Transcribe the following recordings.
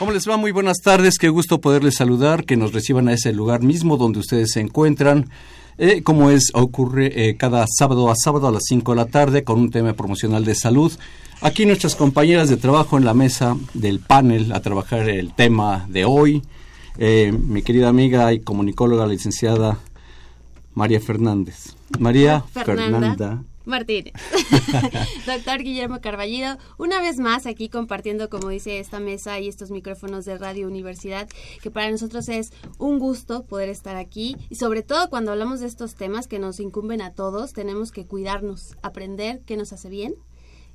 ¿Cómo les va? Muy buenas tardes, qué gusto poderles saludar, que nos reciban a ese lugar mismo donde ustedes se encuentran. Eh, como es, ocurre eh, cada sábado a sábado a las 5 de la tarde con un tema promocional de salud. Aquí nuestras compañeras de trabajo en la mesa del panel a trabajar el tema de hoy. Eh, mi querida amiga y comunicóloga, licenciada María Fernández. María Fernanda. Martínez. Doctor Guillermo Carballido, una vez más aquí compartiendo, como dice esta mesa y estos micrófonos de Radio Universidad, que para nosotros es un gusto poder estar aquí y sobre todo cuando hablamos de estos temas que nos incumben a todos, tenemos que cuidarnos, aprender qué nos hace bien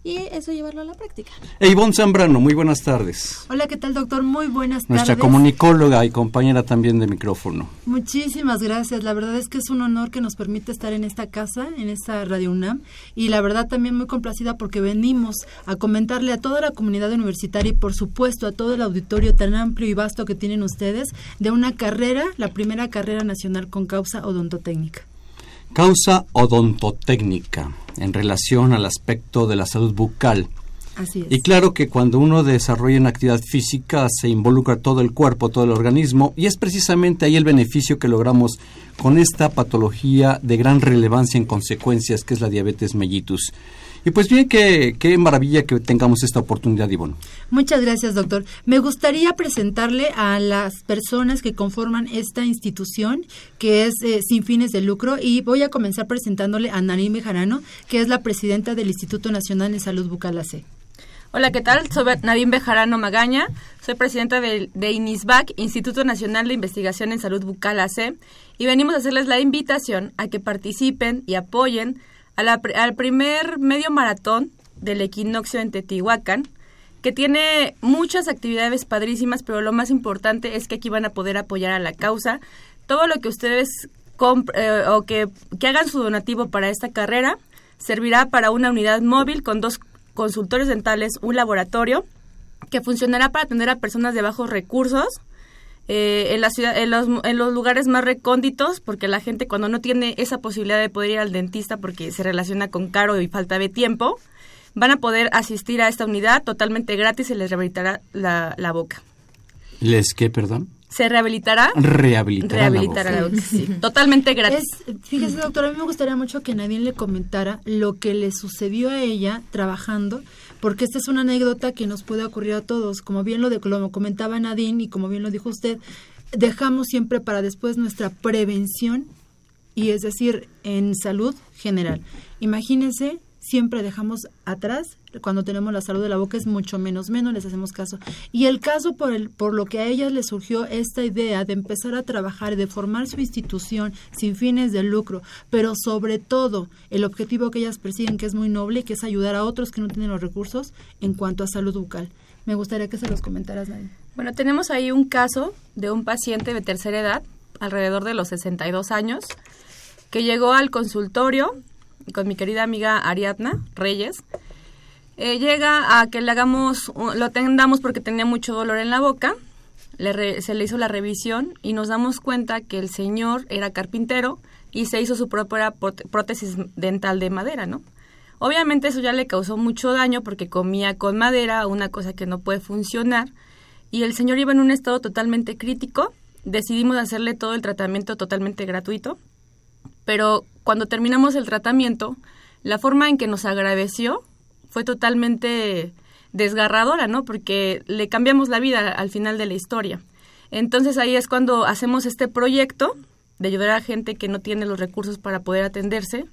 y eso llevarlo a la práctica. E Ivonne Zambrano, muy buenas tardes. Hola, ¿qué tal, doctor? Muy buenas tardes. Nuestra comunicóloga y compañera también de micrófono. Muchísimas gracias. La verdad es que es un honor que nos permite estar en esta casa, en esta Radio UNAM, y la verdad también muy complacida porque venimos a comentarle a toda la comunidad universitaria y por supuesto a todo el auditorio tan amplio y vasto que tienen ustedes de una carrera, la primera carrera nacional con causa odontotécnica. Causa odontotécnica en relación al aspecto de la salud bucal. Así es. Y claro que cuando uno desarrolla una actividad física se involucra todo el cuerpo, todo el organismo, y es precisamente ahí el beneficio que logramos con esta patología de gran relevancia en consecuencias, que es la diabetes mellitus. Y pues bien, qué, qué maravilla que tengamos esta oportunidad, Ivonne. Muchas gracias, doctor. Me gustaría presentarle a las personas que conforman esta institución, que es eh, sin fines de lucro, y voy a comenzar presentándole a Narim Bejarano, que es la presidenta del Instituto Nacional de Salud Bucal AC. Hola, ¿qué tal? Soy Nadine Bejarano Magaña, soy presidenta de, de, INISBAC, Instituto Nacional de Investigación en Salud Bucal AC, y venimos a hacerles la invitación a que participen y apoyen al primer medio maratón del equinoccio en Teotihuacán, que tiene muchas actividades padrísimas, pero lo más importante es que aquí van a poder apoyar a la causa. Todo lo que ustedes eh, o que, que hagan su donativo para esta carrera servirá para una unidad móvil con dos consultorios dentales, un laboratorio que funcionará para atender a personas de bajos recursos eh, en la ciudad, en los, en los lugares más recónditos, porque la gente cuando no tiene esa posibilidad de poder ir al dentista porque se relaciona con caro y falta de tiempo, van a poder asistir a esta unidad totalmente gratis y les rehabilitará la, la boca. ¿Les qué, perdón? se rehabilitará. Rehabilitará. Rehabilitará la boca. Sí, totalmente gratis. fíjese, doctora, a mí me gustaría mucho que nadie le comentara lo que le sucedió a ella trabajando, porque esta es una anécdota que nos puede ocurrir a todos. Como bien lo, de, lo comentaba Nadine y como bien lo dijo usted, dejamos siempre para después nuestra prevención y es decir, en salud general. Imagínense siempre dejamos atrás cuando tenemos la salud de la boca es mucho menos menos les hacemos caso y el caso por el por lo que a ellas les surgió esta idea de empezar a trabajar de formar su institución sin fines de lucro pero sobre todo el objetivo que ellas persiguen que es muy noble que es ayudar a otros que no tienen los recursos en cuanto a salud bucal me gustaría que se los comentaras Nadine. bueno tenemos ahí un caso de un paciente de tercera edad alrededor de los 62 años que llegó al consultorio con mi querida amiga Ariadna Reyes, eh, llega a que le hagamos, lo atendamos porque tenía mucho dolor en la boca, se le hizo la revisión y nos damos cuenta que el señor era carpintero y se hizo su propia prótesis dental de madera, ¿no? Obviamente eso ya le causó mucho daño porque comía con madera, una cosa que no puede funcionar, y el señor iba en un estado totalmente crítico, decidimos hacerle todo el tratamiento totalmente gratuito, pero cuando terminamos el tratamiento, la forma en que nos agradeció fue totalmente desgarradora, ¿no? Porque le cambiamos la vida al final de la historia. Entonces ahí es cuando hacemos este proyecto de ayudar a gente que no tiene los recursos para poder atenderse.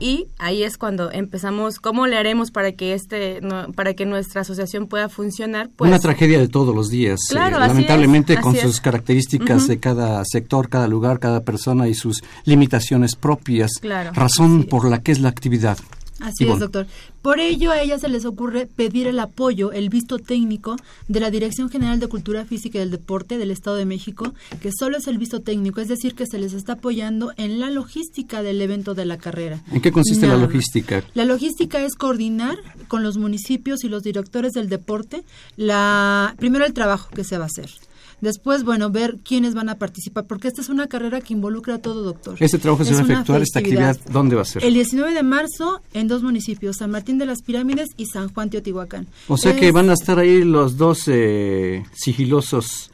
Y ahí es cuando empezamos cómo le haremos para que este para que nuestra asociación pueda funcionar pues, una tragedia de todos los días eh, lamentablemente con sus características de cada sector cada lugar cada persona y sus limitaciones propias. Claro, razón por la que es la actividad Así es, doctor. Por ello, a ella se les ocurre pedir el apoyo, el visto técnico de la Dirección General de Cultura Física y del Deporte del Estado de México, que solo es el visto técnico, es decir, que se les está apoyando en la logística del evento de la carrera. ¿En qué consiste la logística? La logística es coordinar con los municipios y los directores del deporte la primero el trabajo que se va a hacer. Después, bueno, ver quiénes van a participar, porque esta es una carrera que involucra a todo doctor. ¿Este trabajo se va a efectuar, esta actividad, dónde va a ser? El 19 de marzo en dos municipios, San Martín de las Pirámides y San Juan Teotihuacán. O sea que van a estar ahí los dos eh, sigilosos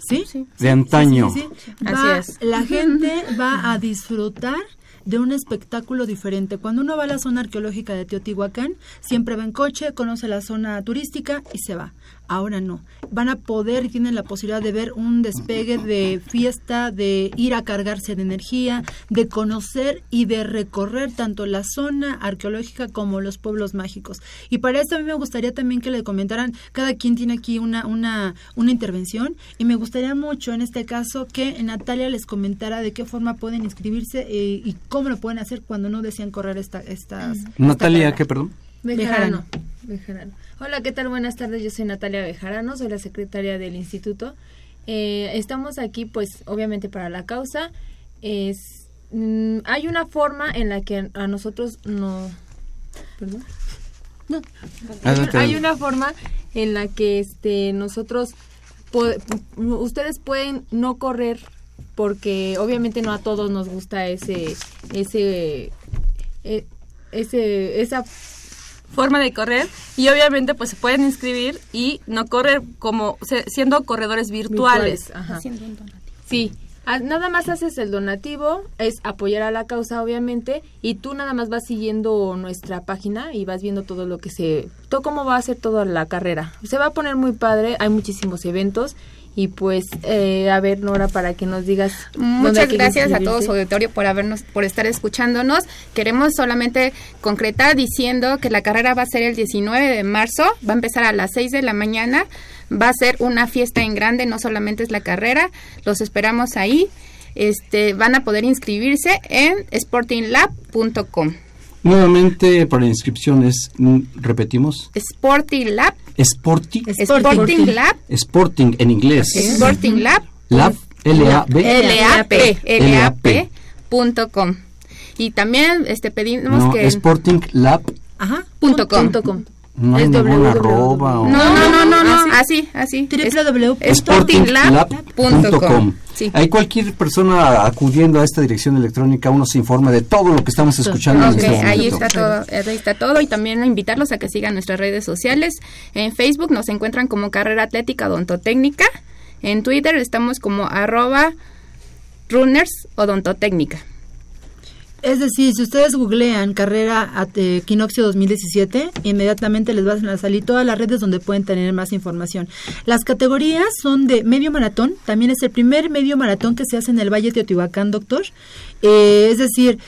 de antaño. Así es. La gente va a disfrutar de un espectáculo diferente. Cuando uno va a la zona arqueológica de Teotihuacán, siempre va en coche, conoce la zona turística y se va. Ahora no. Van a poder y tienen la posibilidad de ver un despegue de fiesta, de ir a cargarse de energía, de conocer y de recorrer tanto la zona arqueológica como los pueblos mágicos. Y para eso a mí me gustaría también que le comentaran, cada quien tiene aquí una, una, una intervención y me gustaría mucho en este caso que Natalia les comentara de qué forma pueden inscribirse eh, y cómo lo pueden hacer cuando no desean correr esta, estas... Natalia, ¿qué perdón? Bejarano. Hola, ¿qué tal? Buenas tardes. Yo soy Natalia Bejarano, soy la secretaria del instituto. Eh, estamos aquí, pues, obviamente para la causa. Es, mm, hay una forma en la que a nosotros no... ¿Perdón? No. Hay, una forma en la que este nosotros ustedes pueden no correr porque obviamente no a todos nos gusta ese ese eh, ese esa forma de correr y obviamente pues se pueden inscribir y no correr como siendo corredores virtuales. Sí, ah, nada más haces el donativo, es apoyar a la causa obviamente y tú nada más vas siguiendo nuestra página y vas viendo todo lo que se, todo cómo va a ser toda la carrera. Se va a poner muy padre, hay muchísimos eventos y pues eh, a ver Nora para que nos digas muchas gracias a todos auditorio por habernos por estar escuchándonos. Queremos solamente concretar diciendo que la carrera va a ser el 19 de marzo va a empezar a las 6 de la mañana va a ser una fiesta en grande no solamente es la carrera los esperamos ahí. Este van a poder inscribirse en sportinglab.com Nuevamente para inscripciones, mm, repetimos. Sporting Lab. Sporting. Sporting Lab. Sporting en inglés. Sporting Lab. Lab. L-A-B. L-A-P. L-A-P. Punto com. Y también este pedimos que... Sporting Lab. Ajá. Punto com. No hay ninguna arroba. No, no, no, no, no, así, así. www.sportinglab.com. Sí. Hay cualquier persona acudiendo a esta dirección electrónica, uno se informa de todo lo que estamos escuchando. Okay, en este ahí está todo, ahí está todo y también invitarlos a que sigan nuestras redes sociales. En Facebook nos encuentran como Carrera Atlética Odontotécnica. En Twitter estamos como arroba runners odontotécnica. Es decir, si ustedes googlean carrera Equinoccio 2017, inmediatamente les van a salir todas las redes donde pueden tener más información. Las categorías son de medio maratón, también es el primer medio maratón que se hace en el Valle de Teotihuacán, doctor. Eh, es decir,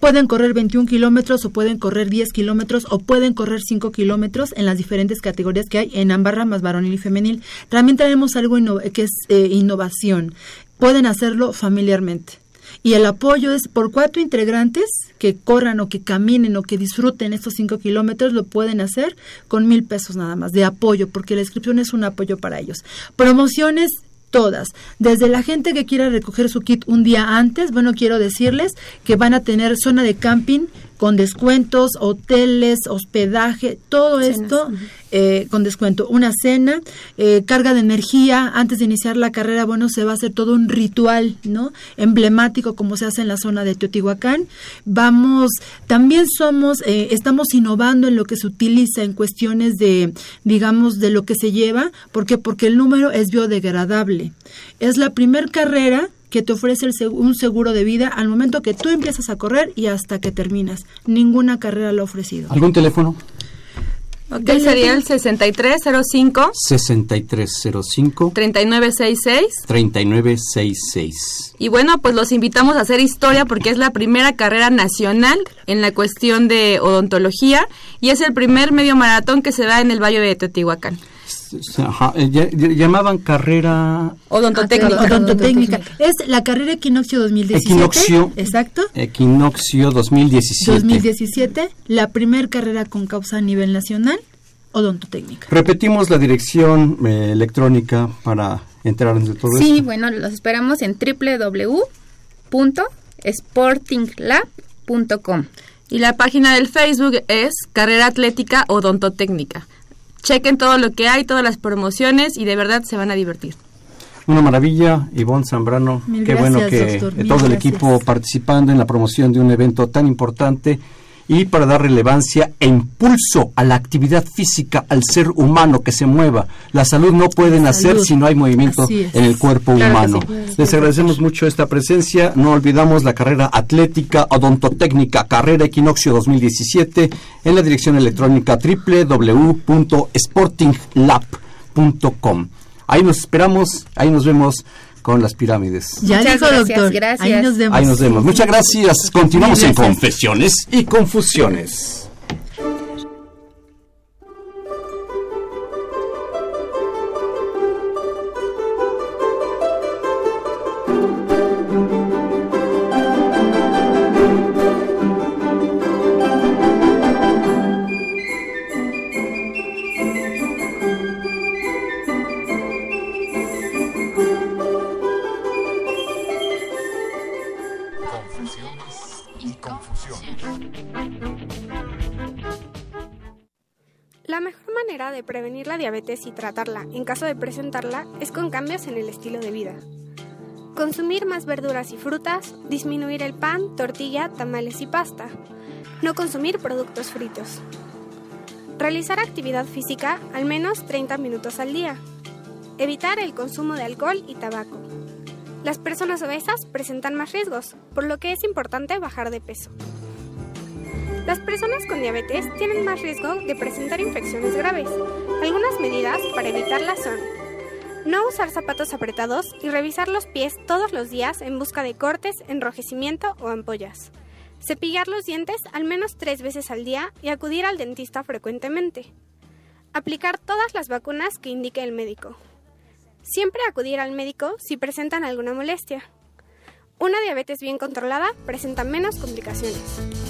pueden correr 21 kilómetros o pueden correr 10 kilómetros o pueden correr 5 kilómetros en las diferentes categorías que hay en ambas ramas, varonil y femenil. También tenemos algo que es eh, innovación. Pueden hacerlo familiarmente y el apoyo es por cuatro integrantes que corran o que caminen o que disfruten estos cinco kilómetros, lo pueden hacer con mil pesos nada más de apoyo, porque la inscripción es un apoyo para ellos. Promociones todas. Desde la gente que quiera recoger su kit un día antes, bueno, quiero decirles que van a tener zona de camping con descuentos, hoteles, hospedaje, todo esto eh, con descuento. Una cena, eh, carga de energía, antes de iniciar la carrera, bueno, se va a hacer todo un ritual, ¿no? Emblemático como se hace en la zona de Teotihuacán. Vamos, también somos, eh, estamos innovando en lo que se utiliza en cuestiones de, digamos, de lo que se lleva. ¿Por qué? Porque el número es biodegradable. Es la primera carrera que te ofrece un seguro de vida al momento que tú empiezas a correr y hasta que terminas. Ninguna carrera lo ha ofrecido. ¿Algún teléfono? Ok, sería el 6305 6305 3966 3966. Y bueno, pues los invitamos a hacer historia porque es la primera carrera nacional en la cuestión de odontología y es el primer medio maratón que se da en el Valle de Teotihuacán. Ajá, eh, ll- ll- llamaban carrera Odontotécnica. Odontotécnica. Es la carrera Equinoccio 2017. Equinoccio. Exacto. Equinoccio 2017. 2017, la primer carrera con causa a nivel nacional, odontotécnica. Repetimos la dirección eh, electrónica para enterarnos de todo Sí, esto. bueno, los esperamos en www.sportinglab.com. Y la página del Facebook es Carrera Atlética Odontotécnica. Chequen todo lo que hay, todas las promociones y de verdad se van a divertir. Una maravilla, Ivonne Zambrano. Mil Qué gracias, bueno que doctor, todo el gracias. equipo participando en la promoción de un evento tan importante y para dar relevancia e impulso a la actividad física, al ser humano que se mueva. La salud no puede nacer si no hay movimiento en el cuerpo Claro humano. sí. Les agradecemos mucho esta presencia. No olvidamos la carrera atlética odontotécnica Carrera Equinoccio 2017 en la dirección electrónica www.sportinglab.com. Ahí nos esperamos, ahí nos vemos con las pirámides. Ya Muchas dijo gracias, doctor. gracias. Ahí nos vemos. Ahí nos vemos. Muchas gracias. Continuamos en. Confesiones y Confusiones. Prevenir la diabetes y tratarla en caso de presentarla es con cambios en el estilo de vida. Consumir más verduras y frutas, disminuir el pan, tortilla, tamales y pasta. No consumir productos fritos. Realizar actividad física al menos 30 minutos al día. Evitar el consumo de alcohol y tabaco. Las personas obesas presentan más riesgos, por lo que es importante bajar de peso. Las personas con diabetes tienen más riesgo de presentar infecciones graves. Algunas medidas para evitarlas son no usar zapatos apretados y revisar los pies todos los días en busca de cortes, enrojecimiento o ampollas. Cepillar los dientes al menos tres veces al día y acudir al dentista frecuentemente. Aplicar todas las vacunas que indique el médico. Siempre acudir al médico si presentan alguna molestia. Una diabetes bien controlada presenta menos complicaciones.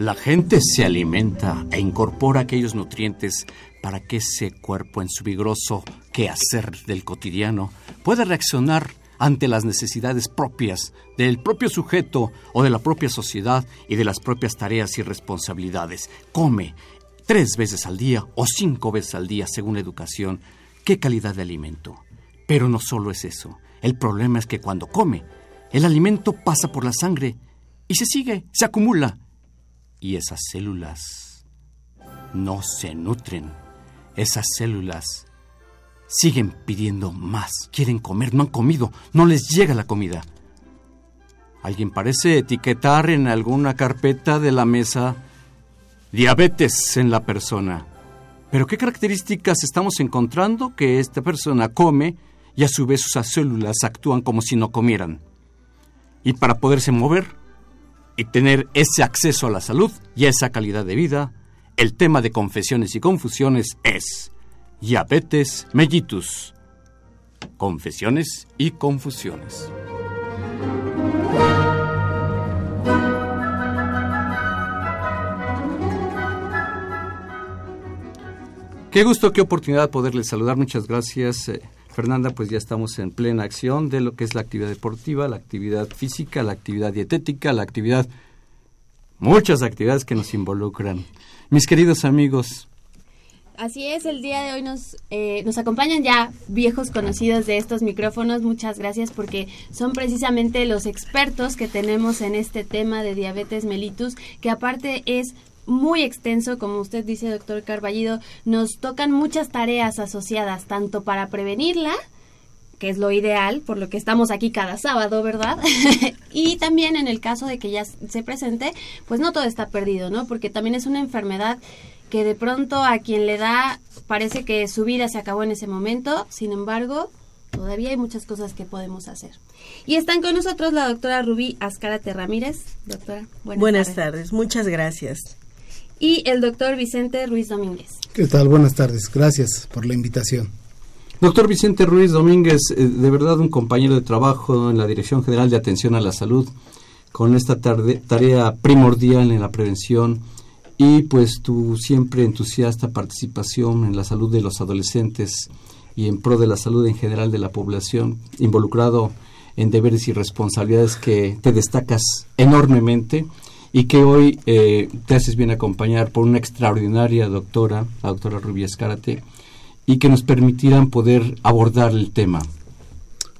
La gente se alimenta e incorpora aquellos nutrientes para que ese cuerpo en su vigoroso quehacer del cotidiano pueda reaccionar ante las necesidades propias del propio sujeto o de la propia sociedad y de las propias tareas y responsabilidades. Come tres veces al día o cinco veces al día según la educación. ¿Qué calidad de alimento? Pero no solo es eso. El problema es que cuando come, el alimento pasa por la sangre y se sigue, se acumula y esas células no se nutren. Esas células siguen pidiendo más, quieren comer, no han comido, no les llega la comida. Alguien parece etiquetar en alguna carpeta de la mesa diabetes en la persona. Pero ¿qué características estamos encontrando que esta persona come y a su vez sus células actúan como si no comieran? Y para poderse mover, y tener ese acceso a la salud y esa calidad de vida, el tema de confesiones y confusiones es diabetes mellitus. Confesiones y confusiones. Qué gusto, qué oportunidad poderles saludar. Muchas gracias. Fernanda, pues ya estamos en plena acción de lo que es la actividad deportiva, la actividad física, la actividad dietética, la actividad... Muchas actividades que nos involucran. Mis queridos amigos, Así es, el día de hoy nos, eh, nos acompañan ya viejos conocidos de estos micrófonos. Muchas gracias porque son precisamente los expertos que tenemos en este tema de diabetes mellitus, que aparte es muy extenso, como usted dice, doctor Carballido, nos tocan muchas tareas asociadas, tanto para prevenirla, que es lo ideal, por lo que estamos aquí cada sábado, ¿verdad? y también en el caso de que ya se presente, pues no todo está perdido, ¿no? Porque también es una enfermedad que de pronto a quien le da parece que su vida se acabó en ese momento, sin embargo, todavía hay muchas cosas que podemos hacer. Y están con nosotros la doctora Rubí Azcárate Ramírez. Doctora, buenas, buenas tardes. Muchas gracias. Y el doctor Vicente Ruiz Domínguez. ¿Qué tal? Buenas tardes. Gracias por la invitación. Doctor Vicente Ruiz Domínguez, eh, de verdad un compañero de trabajo en la Dirección General de Atención a la Salud, con esta tarea primordial en la prevención y pues tu siempre entusiasta participación en la salud de los adolescentes y en pro de la salud en general de la población, involucrado en deberes y responsabilidades que te destacas enormemente y que hoy eh, te haces bien acompañar por una extraordinaria doctora, la doctora Rubia Escárate, y que nos permitirán poder abordar el tema.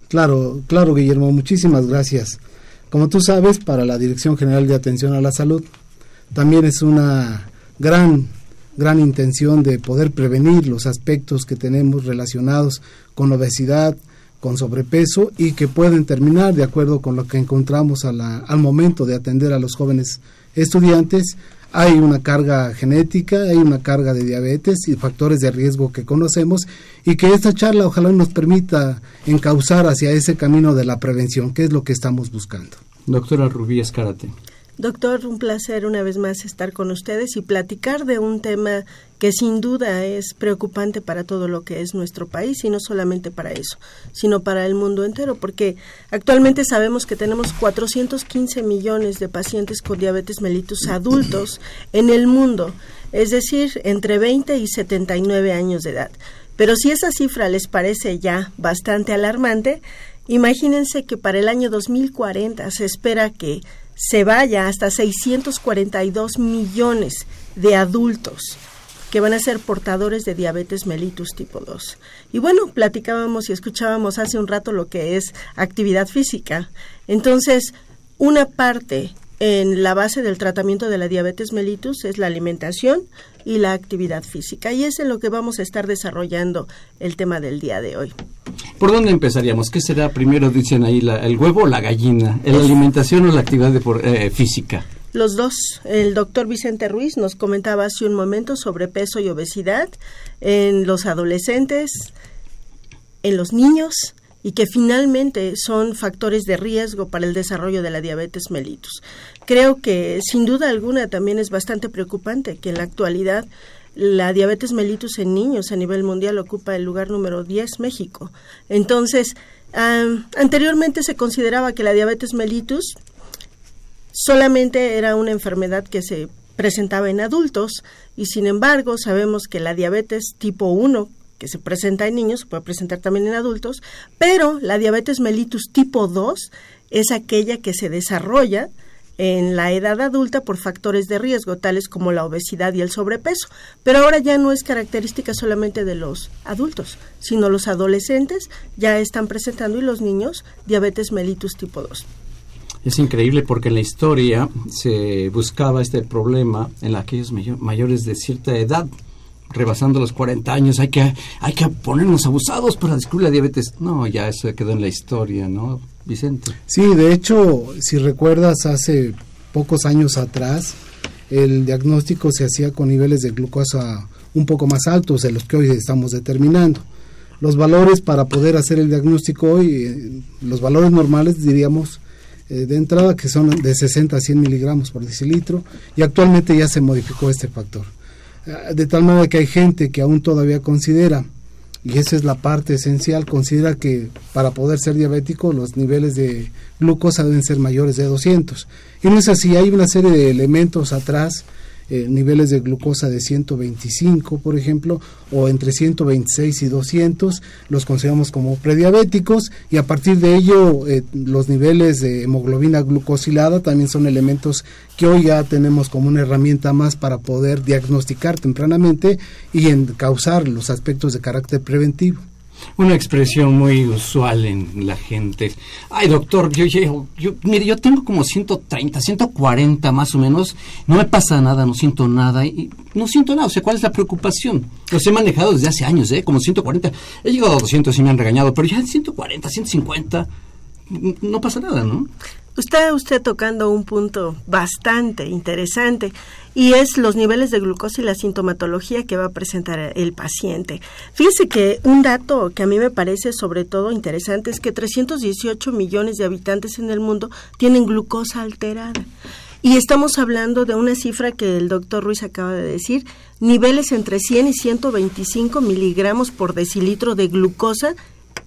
Claro, claro, Guillermo, muchísimas gracias. Como tú sabes, para la Dirección General de Atención a la Salud, también es una gran gran intención de poder prevenir los aspectos que tenemos relacionados con obesidad, con sobrepeso y que pueden terminar de acuerdo con lo que encontramos al momento de atender a los jóvenes estudiantes. Hay una carga genética, hay una carga de diabetes y factores de riesgo que conocemos y que esta charla ojalá nos permita encauzar hacia ese camino de la prevención, que es lo que estamos buscando. Doctora Rubí Escárate. Doctor, un placer una vez más estar con ustedes y platicar de un tema que sin duda es preocupante para todo lo que es nuestro país y no solamente para eso, sino para el mundo entero, porque actualmente sabemos que tenemos 415 millones de pacientes con diabetes mellitus adultos en el mundo, es decir, entre 20 y 79 años de edad. Pero si esa cifra les parece ya bastante alarmante, imagínense que para el año 2040 se espera que se vaya hasta 642 millones de adultos que van a ser portadores de diabetes mellitus tipo 2. Y bueno, platicábamos y escuchábamos hace un rato lo que es actividad física. Entonces, una parte en la base del tratamiento de la diabetes mellitus es la alimentación y la actividad física. Y es en lo que vamos a estar desarrollando el tema del día de hoy. ¿Por dónde empezaríamos? ¿Qué será primero, dicen ahí, el huevo o la gallina? ¿La alimentación o la actividad eh, física? Los dos. El doctor Vicente Ruiz nos comentaba hace un momento sobre peso y obesidad en los adolescentes, en los niños y que finalmente son factores de riesgo para el desarrollo de la diabetes mellitus. Creo que sin duda alguna también es bastante preocupante que en la actualidad la diabetes mellitus en niños a nivel mundial ocupa el lugar número 10 México. Entonces, anteriormente se consideraba que la diabetes mellitus solamente era una enfermedad que se presentaba en adultos y sin embargo sabemos que la diabetes tipo 1 que se presenta en niños, se puede presentar también en adultos, pero la diabetes mellitus tipo 2 es aquella que se desarrolla en la edad adulta por factores de riesgo, tales como la obesidad y el sobrepeso. Pero ahora ya no es característica solamente de los adultos, sino los adolescentes ya están presentando y los niños diabetes mellitus tipo 2. Es increíble porque en la historia se buscaba este problema en aquellos mayores de cierta edad, rebasando los 40 años, hay que, hay que ponernos abusados para descubrir la diabetes. No, ya eso quedó en la historia, ¿no, Vicente? Sí, de hecho, si recuerdas, hace pocos años atrás, el diagnóstico se hacía con niveles de glucosa un poco más altos de los que hoy estamos determinando. Los valores para poder hacer el diagnóstico hoy, eh, los valores normales diríamos eh, de entrada que son de 60 a 100 miligramos por decilitro y actualmente ya se modificó este factor. Eh, de tal manera que hay gente que aún todavía considera, y esa es la parte esencial, considera que para poder ser diabético los niveles de glucosa deben ser mayores de 200. Y no es así, hay una serie de elementos atrás eh, niveles de glucosa de 125, por ejemplo, o entre 126 y 200, los consideramos como prediabéticos y a partir de ello eh, los niveles de hemoglobina glucosilada también son elementos que hoy ya tenemos como una herramienta más para poder diagnosticar tempranamente y en causar los aspectos de carácter preventivo. Una expresión muy usual en la gente. Ay, doctor, yo, yo, yo, mire, yo tengo como 130, 140 más o menos. No me pasa nada, no siento nada. Y no siento nada. O sea, ¿cuál es la preocupación? Los he manejado desde hace años, ¿eh? Como 140. He llegado a 200 y me han regañado, pero ya 140, 150, no pasa nada, ¿no? Está usted tocando un punto bastante interesante y es los niveles de glucosa y la sintomatología que va a presentar el paciente. Fíjese que un dato que a mí me parece sobre todo interesante es que 318 millones de habitantes en el mundo tienen glucosa alterada. Y estamos hablando de una cifra que el doctor Ruiz acaba de decir, niveles entre 100 y 125 miligramos por decilitro de glucosa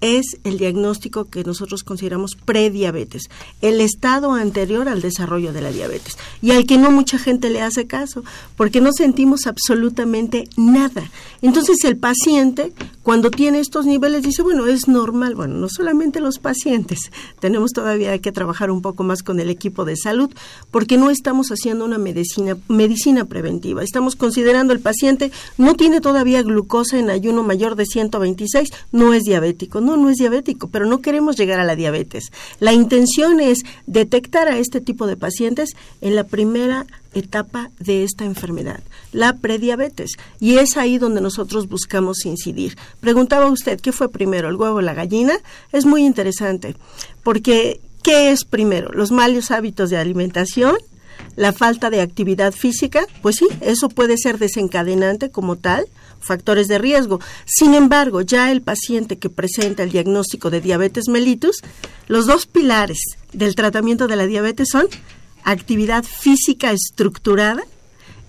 es el diagnóstico que nosotros consideramos prediabetes, el estado anterior al desarrollo de la diabetes y al que no mucha gente le hace caso, porque no sentimos absolutamente nada. Entonces el paciente, cuando tiene estos niveles, dice, bueno, es normal. Bueno, no solamente los pacientes, tenemos todavía que trabajar un poco más con el equipo de salud, porque no estamos haciendo una medicina, medicina preventiva. Estamos considerando el paciente no tiene todavía glucosa en ayuno mayor de 126, no es diabético, no no, es diabético, pero no queremos llegar a la diabetes. La intención es detectar a este tipo de pacientes en la primera etapa de esta enfermedad, la prediabetes. Y es ahí donde nosotros buscamos incidir. Preguntaba usted, ¿qué fue primero, el huevo o la gallina? Es muy interesante, porque ¿qué es primero? Los malos hábitos de alimentación, la falta de actividad física, pues sí, eso puede ser desencadenante como tal, factores de riesgo. Sin embargo, ya el paciente que presenta el diagnóstico de diabetes mellitus, los dos pilares del tratamiento de la diabetes son actividad física estructurada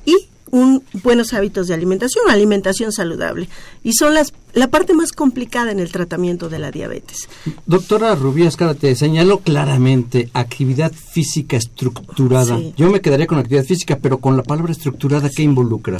y un, buenos hábitos de alimentación, alimentación saludable. Y son las, la parte más complicada en el tratamiento de la diabetes. Doctora Rubí te señaló claramente actividad física estructurada. Yo me quedaría con actividad física, pero con la palabra estructurada, ¿qué involucra?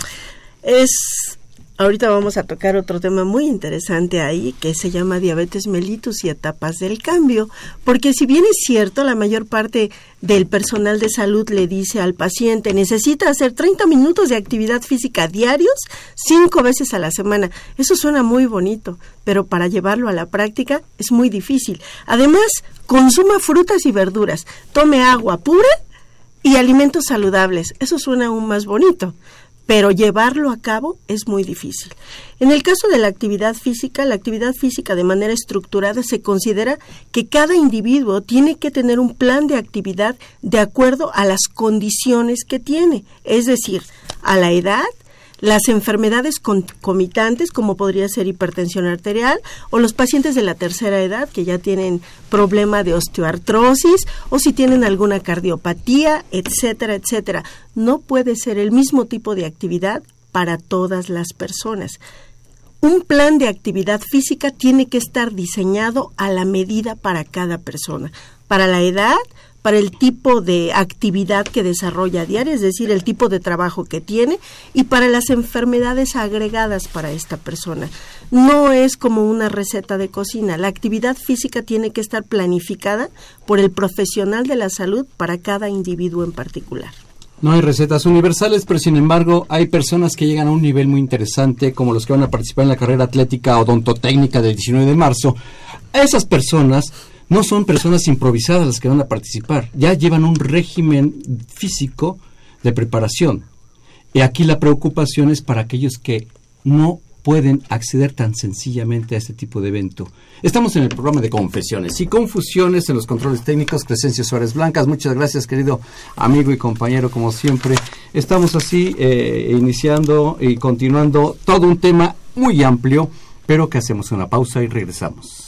Es Ahorita vamos a tocar otro tema muy interesante ahí que se llama diabetes mellitus y etapas del cambio, porque si bien es cierto, la mayor parte del personal de salud le dice al paciente necesita hacer 30 minutos de actividad física diarios, cinco veces a la semana. Eso suena muy bonito, pero para llevarlo a la práctica es muy difícil. Además, consuma frutas y verduras, tome agua pura y alimentos saludables. Eso suena aún más bonito pero llevarlo a cabo es muy difícil. En el caso de la actividad física, la actividad física de manera estructurada se considera que cada individuo tiene que tener un plan de actividad de acuerdo a las condiciones que tiene, es decir, a la edad, las enfermedades concomitantes, como podría ser hipertensión arterial, o los pacientes de la tercera edad que ya tienen problema de osteoartrosis, o si tienen alguna cardiopatía, etcétera, etcétera. No puede ser el mismo tipo de actividad para todas las personas. Un plan de actividad física tiene que estar diseñado a la medida para cada persona. Para la edad, para el tipo de actividad que desarrolla a diario, es decir, el tipo de trabajo que tiene, y para las enfermedades agregadas para esta persona. No es como una receta de cocina. La actividad física tiene que estar planificada por el profesional de la salud para cada individuo en particular. No hay recetas universales, pero sin embargo hay personas que llegan a un nivel muy interesante, como los que van a participar en la carrera atlética odontotécnica del 19 de marzo. Esas personas no son personas improvisadas las que van a participar, ya llevan un régimen físico de preparación. Y aquí la preocupación es para aquellos que no pueden acceder tan sencillamente a este tipo de evento. Estamos en el programa de confesiones y confusiones en los controles técnicos. Crescencio Suárez Blancas, muchas gracias querido amigo y compañero como siempre. Estamos así eh, iniciando y continuando todo un tema muy amplio, pero que hacemos una pausa y regresamos.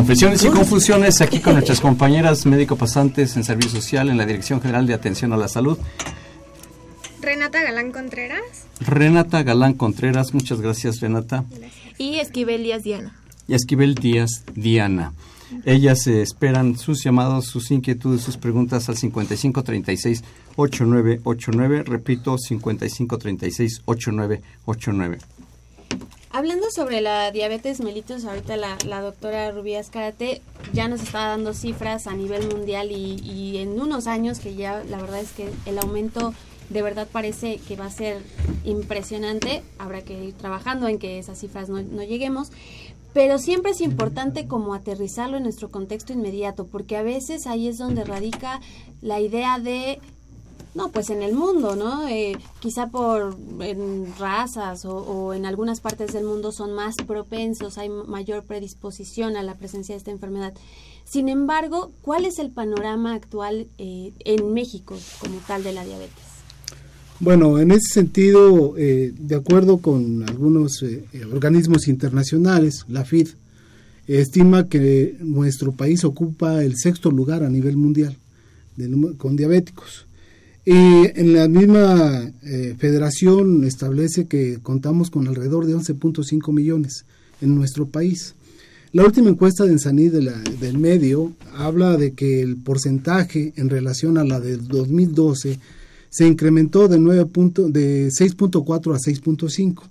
Confesiones y confusiones aquí con nuestras compañeras médico pasantes en servicio social en la Dirección General de Atención a la Salud. Renata Galán Contreras. Renata Galán Contreras, muchas gracias Renata. Y Esquivel Díaz Diana. Y Esquivel Díaz Diana. Ellas eh, esperan sus llamados, sus inquietudes, sus preguntas al 5536 8989. Repito, 5536 8989. Hablando sobre la diabetes mellitus, ahorita la, la doctora Rubías Karate ya nos está dando cifras a nivel mundial y, y en unos años que ya la verdad es que el aumento de verdad parece que va a ser impresionante. Habrá que ir trabajando en que esas cifras no, no lleguemos. Pero siempre es importante como aterrizarlo en nuestro contexto inmediato, porque a veces ahí es donde radica la idea de no, pues en el mundo, ¿no? Eh, quizá por en razas o, en algunas partes del mundo son más propensos, hay mayor predisposición a la presencia de esta enfermedad. Sin embargo, ¿cuál es el panorama actual eh, en México como tal de la diabetes? Bueno, en ese sentido, eh, de acuerdo con algunos eh, organismos internacionales, la FID estima que nuestro país ocupa el sexto lugar a nivel mundial con diabéticos. Y en la misma eh, federación establece que contamos con alrededor de 11.5 millones en nuestro país. La última encuesta de Ensaní de del medio habla de que el porcentaje en relación a la del 2012 se incrementó de, 9 punto, de 6.4 a 6.5.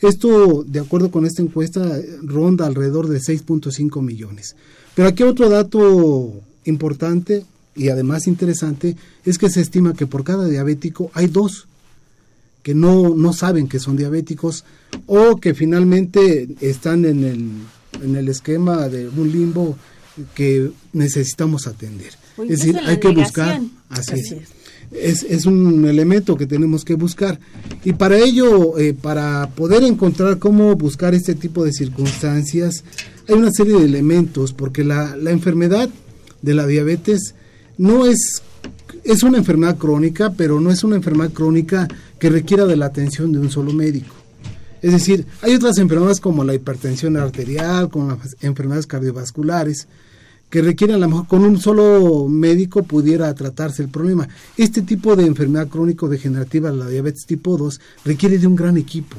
Esto, de acuerdo con esta encuesta, ronda alrededor de 6.5 millones. Pero aquí otro dato importante y además interesante es que se estima que por cada diabético hay dos que no, no saben que son diabéticos o que finalmente están en el, en el esquema de un limbo que necesitamos atender. Es decir, hay que buscar, así, así es. Es, es, un elemento que tenemos que buscar. Y para ello, eh, para poder encontrar cómo buscar este tipo de circunstancias, hay una serie de elementos, porque la, la enfermedad de la diabetes no es, es una enfermedad crónica, pero no es una enfermedad crónica que requiera de la atención de un solo médico. Es decir, hay otras enfermedades como la hipertensión arterial, como las enfermedades cardiovasculares, que requieren a lo mejor con un solo médico pudiera tratarse el problema. Este tipo de enfermedad crónico-degenerativa, la diabetes tipo 2, requiere de un gran equipo,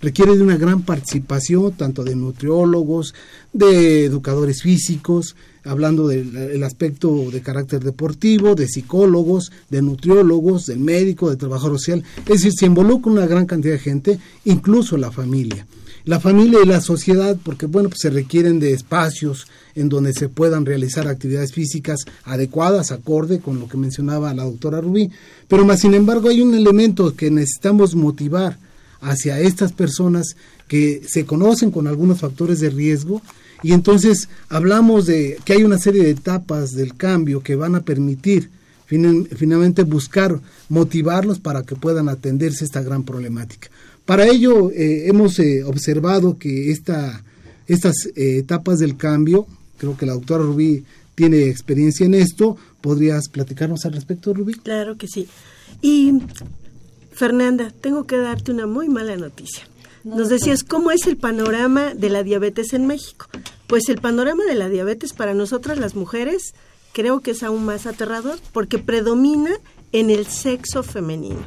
requiere de una gran participación tanto de nutriólogos, de educadores físicos, hablando del aspecto de carácter deportivo, de psicólogos, de nutriólogos, del médico, de trabajador social. Es decir, se involucra una gran cantidad de gente, incluso la familia la familia y la sociedad, porque bueno, pues se requieren de espacios en donde se puedan realizar actividades físicas adecuadas, acorde con lo que mencionaba la doctora Rubí, pero más sin embargo hay un elemento que necesitamos motivar hacia estas personas que se conocen con algunos factores de riesgo y entonces hablamos de que hay una serie de etapas del cambio que van a permitir finalmente buscar motivarlos para que puedan atenderse esta gran problemática. Para ello eh, hemos eh, observado que esta, estas eh, etapas del cambio, creo que la doctora Rubí tiene experiencia en esto, ¿podrías platicarnos al respecto, Rubí? Claro que sí. Y Fernanda, tengo que darte una muy mala noticia. Nos decías cómo es el panorama de la diabetes en México. Pues el panorama de la diabetes para nosotras las mujeres creo que es aún más aterrador porque predomina en el sexo femenino.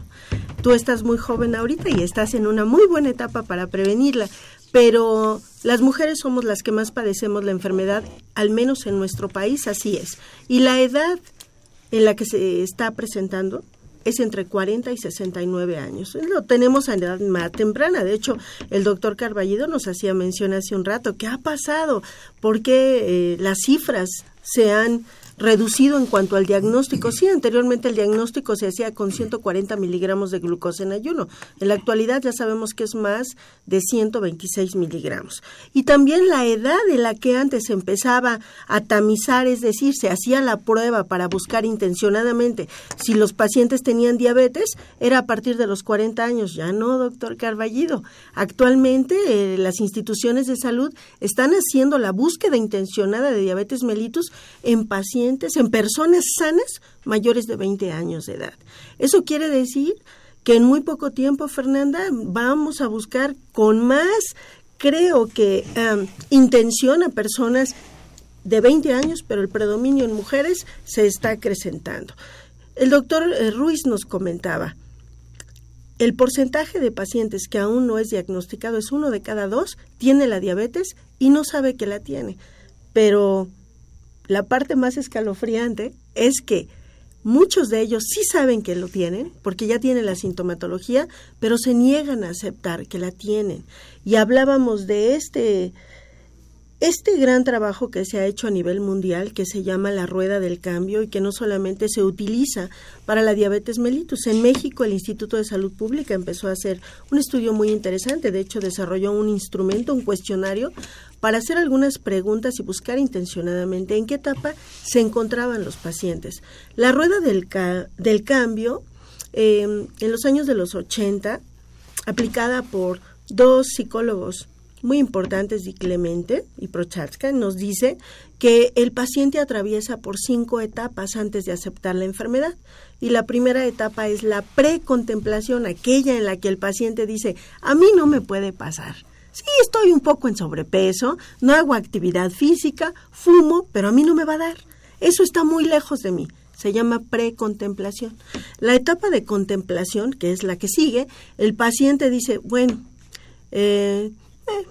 Tú estás muy joven ahorita y estás en una muy buena etapa para prevenirla, pero las mujeres somos las que más padecemos la enfermedad, al menos en nuestro país así es. Y la edad en la que se está presentando es entre 40 y 69 años. Lo tenemos a edad más temprana. De hecho, el doctor Carballido nos hacía mención hace un rato. ¿Qué ha pasado? Porque eh, las cifras se han reducido en cuanto al diagnóstico. Sí, anteriormente el diagnóstico se hacía con 140 miligramos de glucosa en ayuno. En la actualidad ya sabemos que es más de 126 miligramos. Y también la edad en la que antes empezaba a tamizar, es decir, se hacía la prueba para buscar intencionadamente si los pacientes tenían diabetes, era a partir de los 40 años. Ya no, doctor Carballido. Actualmente eh, las instituciones de salud están haciendo la búsqueda intencionada de diabetes mellitus en pacientes en personas sanas mayores de 20 años de edad. Eso quiere decir que en muy poco tiempo, Fernanda, vamos a buscar con más, creo que, um, intención a personas de 20 años, pero el predominio en mujeres se está acrecentando. El doctor eh, Ruiz nos comentaba, el porcentaje de pacientes que aún no es diagnosticado es uno de cada dos, tiene la diabetes y no sabe que la tiene. Pero la parte más escalofriante es que muchos de ellos sí saben que lo tienen, porque ya tienen la sintomatología, pero se niegan a aceptar que la tienen. Y hablábamos de este este gran trabajo que se ha hecho a nivel mundial, que se llama la rueda del cambio y que no solamente se utiliza para la diabetes mellitus. En México el Instituto de Salud Pública empezó a hacer un estudio muy interesante, de hecho desarrolló un instrumento, un cuestionario, para hacer algunas preguntas y buscar intencionadamente en qué etapa se encontraban los pacientes. La rueda del, del cambio, em, en los años de los 80, aplicada por dos psicólogos muy importantes de Clemente y Prochatska nos dice que el paciente atraviesa por cinco etapas antes de aceptar la enfermedad. Y la primera etapa es la precontemplación, aquella en la que el paciente dice, a mí no me puede pasar. Sí, estoy un poco en sobrepeso, no hago actividad física, fumo, pero a mí no me va a dar. Eso está muy lejos de mí. Se llama precontemplación. La etapa de contemplación, que es la que sigue, el paciente dice, bueno, eh, eh,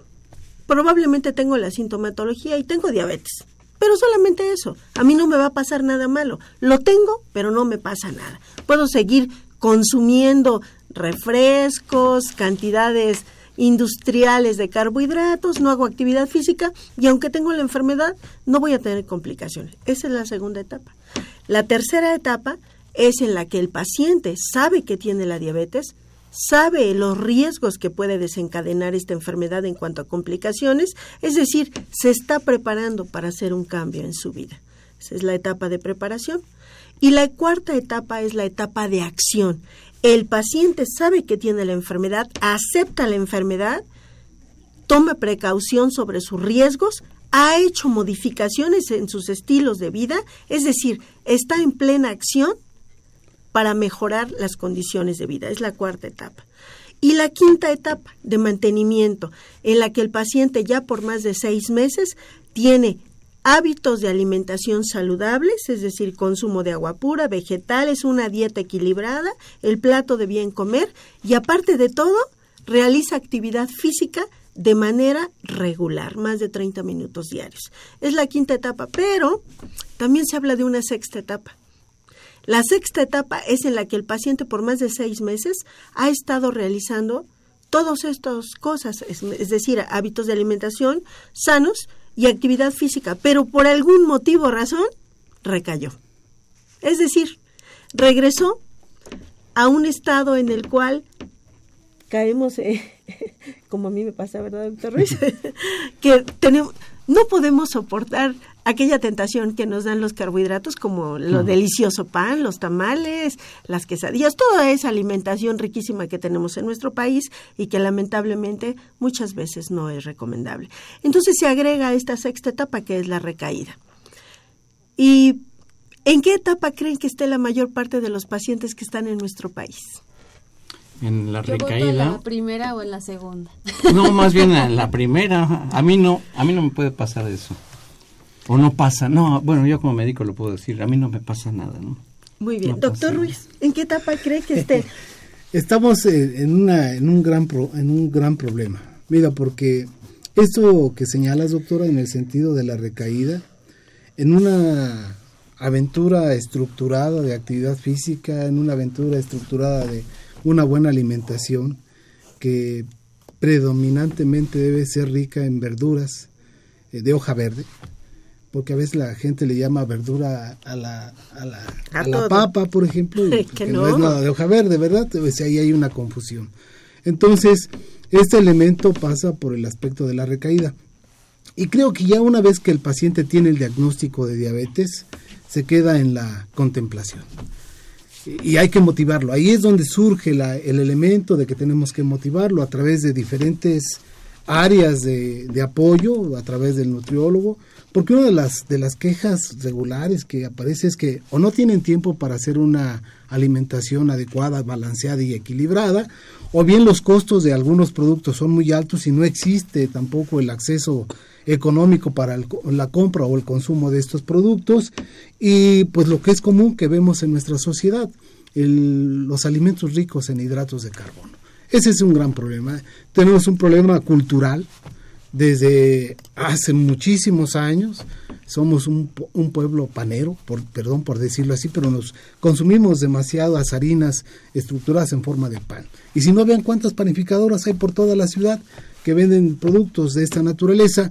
probablemente tengo la sintomatología y tengo diabetes. Pero solamente eso. A mí no me va a pasar nada malo. Lo tengo, pero no me pasa nada. Puedo seguir consumiendo refrescos, cantidades industriales de carbohidratos, no hago actividad física y aunque tengo la enfermedad, no voy a tener complicaciones. Esa es la segunda etapa. La tercera etapa es en la que el paciente sabe que tiene la diabetes, sabe los riesgos que puede desencadenar esta enfermedad en cuanto a complicaciones, es decir, se está preparando para hacer un cambio en su vida. Esa es la etapa de preparación. Y la cuarta etapa es la etapa de acción. El paciente sabe que tiene la enfermedad, acepta la enfermedad, toma precaución sobre sus riesgos, ha hecho modificaciones en sus estilos de vida, es decir, está en plena acción para mejorar las condiciones de vida. Es la cuarta etapa. Y la quinta etapa de mantenimiento, en la que el paciente ya por más de seis meses tiene hábitos de alimentación saludables, es decir, consumo de agua pura, vegetales, una dieta equilibrada, el plato de bien comer y aparte de todo, realiza actividad física de manera regular, más de 30 minutos diarios. Es la quinta etapa, pero también se habla de una sexta etapa. La sexta etapa es en la que el paciente por más de seis meses ha estado realizando todas estas cosas, es, decir, hábitos de alimentación sanos y actividad física, pero por algún motivo o razón recayó. Es decir, regresó a un estado en el cual caemos, eh, como a mí me pasa, ¿verdad, doctor Ruiz? que tenemos, no podemos soportar aquella tentación que nos dan los carbohidratos como lo delicioso pan, los tamales, las quesadillas, toda esa alimentación riquísima que tenemos en nuestro país y que lamentablemente muchas veces no es recomendable. Entonces se agrega esta sexta etapa que es la recaída. ¿Y en qué etapa creen que esté la mayor parte de los pacientes que están en nuestro país? En la recaída. ¿En la primera o en la segunda? No, más bien en la primera. A mí no, a mí no me puede pasar eso o no pasa. No, bueno, yo como médico lo puedo decir, a mí no me pasa nada, ¿no? Muy bien. Doctor Ruiz, ¿en qué etapa cree que esté? Estamos en, una, en, un gran en un gran problema. Mira, porque esto que señalas, doctora, en el sentido de la recaída, en una aventura estructurada de actividad física, en una aventura estructurada de una buena alimentación, que predominantemente debe ser rica en verduras eh, de hoja verde, porque a veces la gente le llama verdura a la, a la, a la papa, por ejemplo, y que no. es nada de hoja verde, ¿verdad? Pues ahí hay una confusión. Entonces, este elemento pasa por el aspecto de la recaída. Y creo que ya una vez que el paciente tiene el diagnóstico de diabetes, se queda en la contemplación. Y hay que motivarlo. Ahí es donde surge la, el elemento de que tenemos que motivarlo a través de diferentes áreas de, de apoyo, a través del nutriólogo, porque una de las, de las quejas regulares que aparece es que o no tienen tiempo para hacer una alimentación adecuada, balanceada y equilibrada, o bien los costos de algunos productos son muy altos y no existe tampoco el acceso económico para la compra o el consumo de estos productos y pues lo que es común que vemos en nuestra sociedad, el- los alimentos ricos en hidratos de carbono. Ese es un gran problema. Tenemos un problema cultural desde hace muchísimos años. Somos un, un pueblo panero, por, perdón por decirlo así, pero nos consumimos demasiadas harinas estructuradas en forma de pan. Y si no vean cuántas panificadoras hay por toda la ciudad que venden productos de esta naturaleza,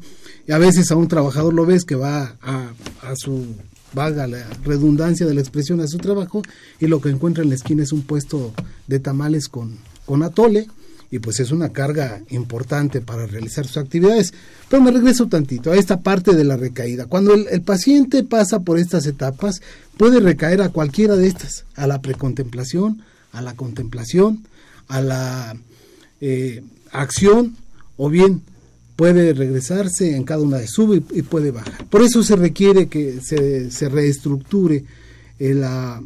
a veces a un trabajador lo ves que va a, a su vaga la redundancia de la expresión a su trabajo y lo que encuentra en la esquina es un puesto de tamales con, con atole y pues es una carga importante para realizar sus actividades. Pero me regreso tantito a esta parte de la recaída. Cuando el, paciente pasa por estas etapas, puede recaer a cualquiera de estas, a la precontemplación, a la contemplación, a la eh, acción o bien puede regresarse en cada una de sube y, puede bajar. Por eso se requiere que se, se reestructure eh, la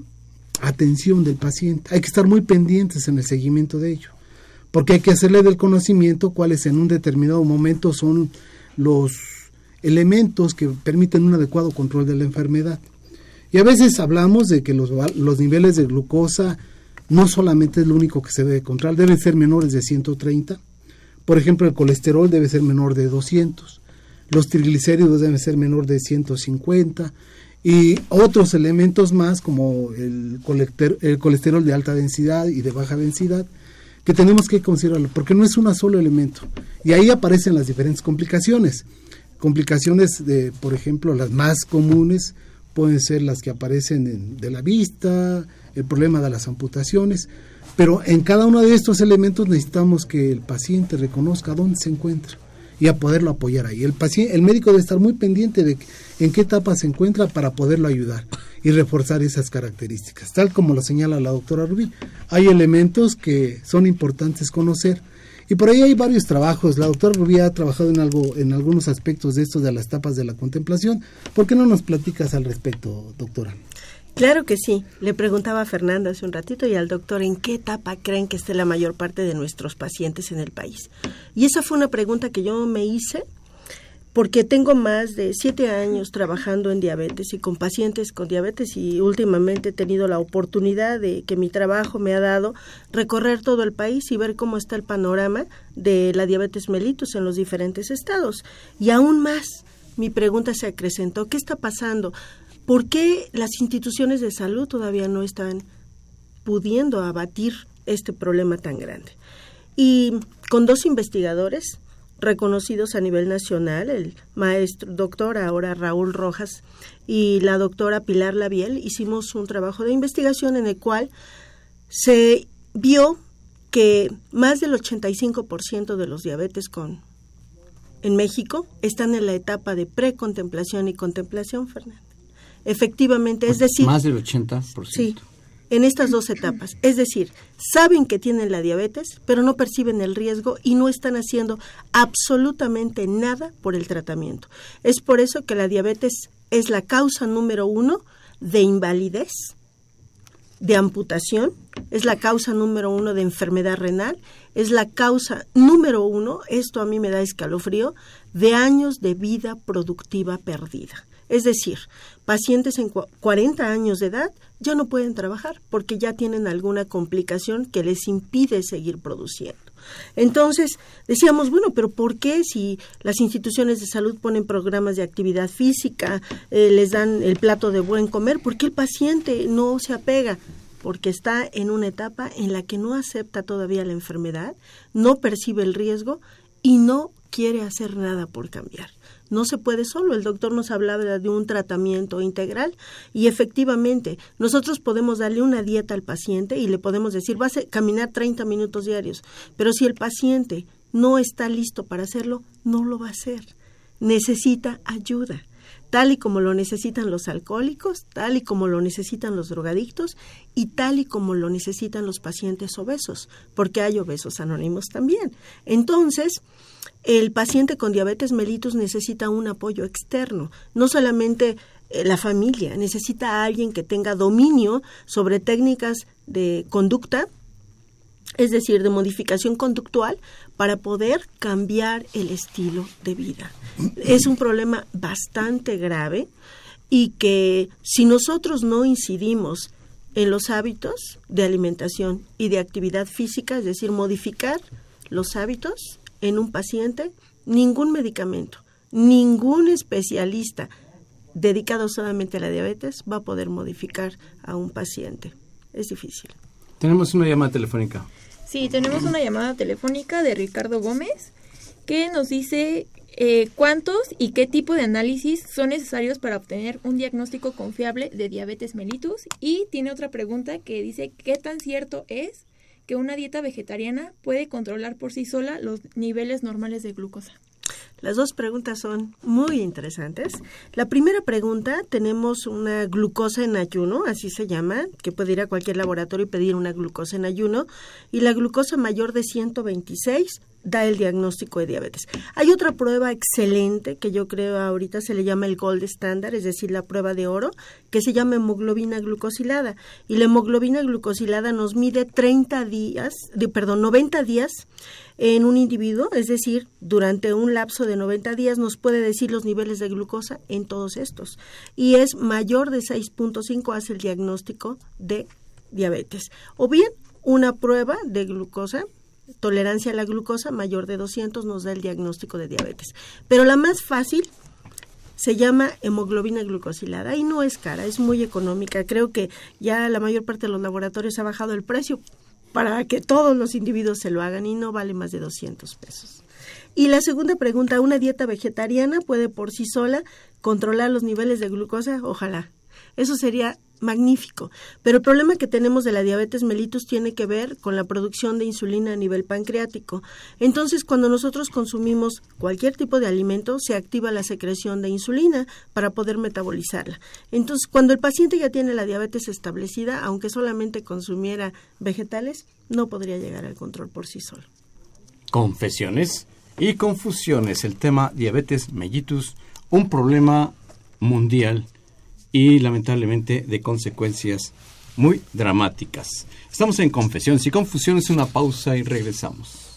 atención del paciente. Hay que estar muy pendientes en el seguimiento de ello, porque hay que hacerle del conocimiento cuáles en un determinado momento son los elementos que permiten un adecuado control de la enfermedad. Y a veces hablamos de que los, los niveles de glucosa no solamente es lo único que se debe controlar, deben ser menores de 130. Por ejemplo, el colesterol debe ser menor de 200. Los triglicéridos deben ser menor de 150 y otros elementos más como el, colester- el colesterol de alta densidad y de baja densidad que tenemos que considerarlo porque no es un solo elemento. Y ahí aparecen las diferentes complicaciones. Complicaciones de por ejemplo las más comunes pueden ser las que aparecen en- de la vista el problema de las amputaciones pero en cada uno de estos elementos necesitamos que el paciente reconozca dónde se encuentra y a poderlo apoyar ahí. El paciente, el médico debe estar muy pendiente de en qué etapa se encuentra para poderlo ayudar y reforzar esas características. Tal como lo señala la doctora Rubí, hay elementos que son importantes conocer y por ahí hay varios trabajos. La doctora Rubí ha trabajado en algo, en algunos aspectos de estos de las etapas de la contemplación. ¿Por qué no nos platicas al respecto, doctora? Claro que sí. Le preguntaba a Fernanda hace un ratito y al doctor en qué etapa creen que esté la mayor parte de nuestros pacientes en el país. Y esa fue una pregunta que yo me hice porque tengo más de siete años trabajando en diabetes y con pacientes con diabetes y últimamente he tenido la oportunidad de que mi trabajo me ha dado recorrer todo el país y ver cómo está el panorama de la diabetes mellitus en los diferentes estados. Y aún más, mi pregunta se acrecentó, ¿qué está pasando? ¿Por qué las instituciones de salud todavía no están pudiendo abatir este problema tan grande? Y con dos investigadores reconocidos a nivel nacional, el maestro doctor ahora Raúl Rojas y la doctora Pilar Labiel, hicimos un trabajo de investigación en el cual se vio que más del 85% de los diabetes con en México están en la etapa de precontemplación y contemplación, Fernando. Efectivamente, es decir, Más del 80%. Sí, en estas dos etapas. Es decir, saben que tienen la diabetes, pero no perciben el riesgo y no están haciendo absolutamente nada por el tratamiento. Es por eso que la diabetes es la causa número uno de invalidez, de amputación, es la causa número uno de enfermedad renal, es la causa número uno, esto a mí me da escalofrío, de años de vida productiva perdida. Es decir, pacientes en 40 años de edad ya no pueden trabajar porque ya tienen alguna complicación que les impide seguir produciendo. Entonces, decíamos, bueno, pero ¿por qué si las instituciones de salud ponen programas de actividad física, eh, les dan el plato de buen comer, ¿por qué el paciente no se apega? Porque está en una etapa en la que no acepta todavía la enfermedad, no percibe el riesgo y no quiere hacer nada por cambiar no se puede solo. El doctor nos hablaba de un tratamiento integral y efectivamente nosotros podemos darle una dieta al paciente y le podemos decir vas a caminar 30 minutos diarios, pero si el paciente no está listo para hacerlo, no lo va a hacer. Necesita ayuda tal y como lo necesitan los alcohólicos, tal y como lo necesitan los drogadictos y tal y como lo necesitan los pacientes obesos, porque hay obesos anónimos también. Entonces, el paciente con diabetes mellitus necesita un apoyo externo, no solamente eh, la familia, necesita a alguien que tenga dominio sobre técnicas de conducta es decir, de modificación conductual para poder cambiar el estilo de vida. Es un problema bastante grave y que si nosotros no incidimos en los hábitos de alimentación y de actividad física, es decir, modificar los hábitos en un paciente, ningún medicamento, ningún especialista dedicado solamente a la diabetes va a poder modificar a un paciente. Es difícil. Tenemos una llamada telefónica. Sí, tenemos una llamada telefónica de Ricardo Gómez que nos dice eh, cuántos y qué tipo de análisis son necesarios para obtener un diagnóstico confiable de diabetes mellitus y tiene otra pregunta que dice qué tan cierto es que una dieta vegetariana puede controlar por sí sola los niveles normales de glucosa. Las dos preguntas son muy interesantes. La primera pregunta, tenemos una glucosa en ayuno, así se llama, que puede ir a cualquier laboratorio y pedir una glucosa en ayuno, y la glucosa mayor de 126 da el diagnóstico de diabetes. Hay otra prueba excelente que yo creo ahorita se le llama el gold standard, es decir, la prueba de oro, que se llama hemoglobina glucosilada. Y la hemoglobina glucosilada nos mide 30 días, de, perdón, 90 días en un individuo, es decir, durante un lapso de 90 días nos puede decir los niveles de glucosa en todos estos. Y es mayor de 6.5 hace el diagnóstico de diabetes. O bien una prueba de glucosa tolerancia a la glucosa mayor de 200 nos da el diagnóstico de diabetes. Pero la más fácil se llama hemoglobina glucosilada y no es cara, es muy económica. Creo que ya la mayor parte de los laboratorios ha bajado el precio para que todos los individuos se lo hagan y no vale más de 200 pesos. Y la segunda pregunta, ¿una dieta vegetariana puede por sí sola controlar los niveles de glucosa? Ojalá. Eso sería magnífico. Pero el problema que tenemos de la diabetes mellitus tiene que ver con la producción de insulina a nivel pancreático. Entonces, cuando nosotros consumimos cualquier tipo de alimento, se activa la secreción de insulina para poder metabolizarla. Entonces, cuando el paciente ya tiene la diabetes establecida, aunque solamente consumiera vegetales, no podría llegar al control por sí solo. Confesiones y confusiones. El tema diabetes mellitus, un problema mundial y lamentablemente de consecuencias muy dramáticas. Estamos en Confesiones y Confusiones, una pausa y regresamos.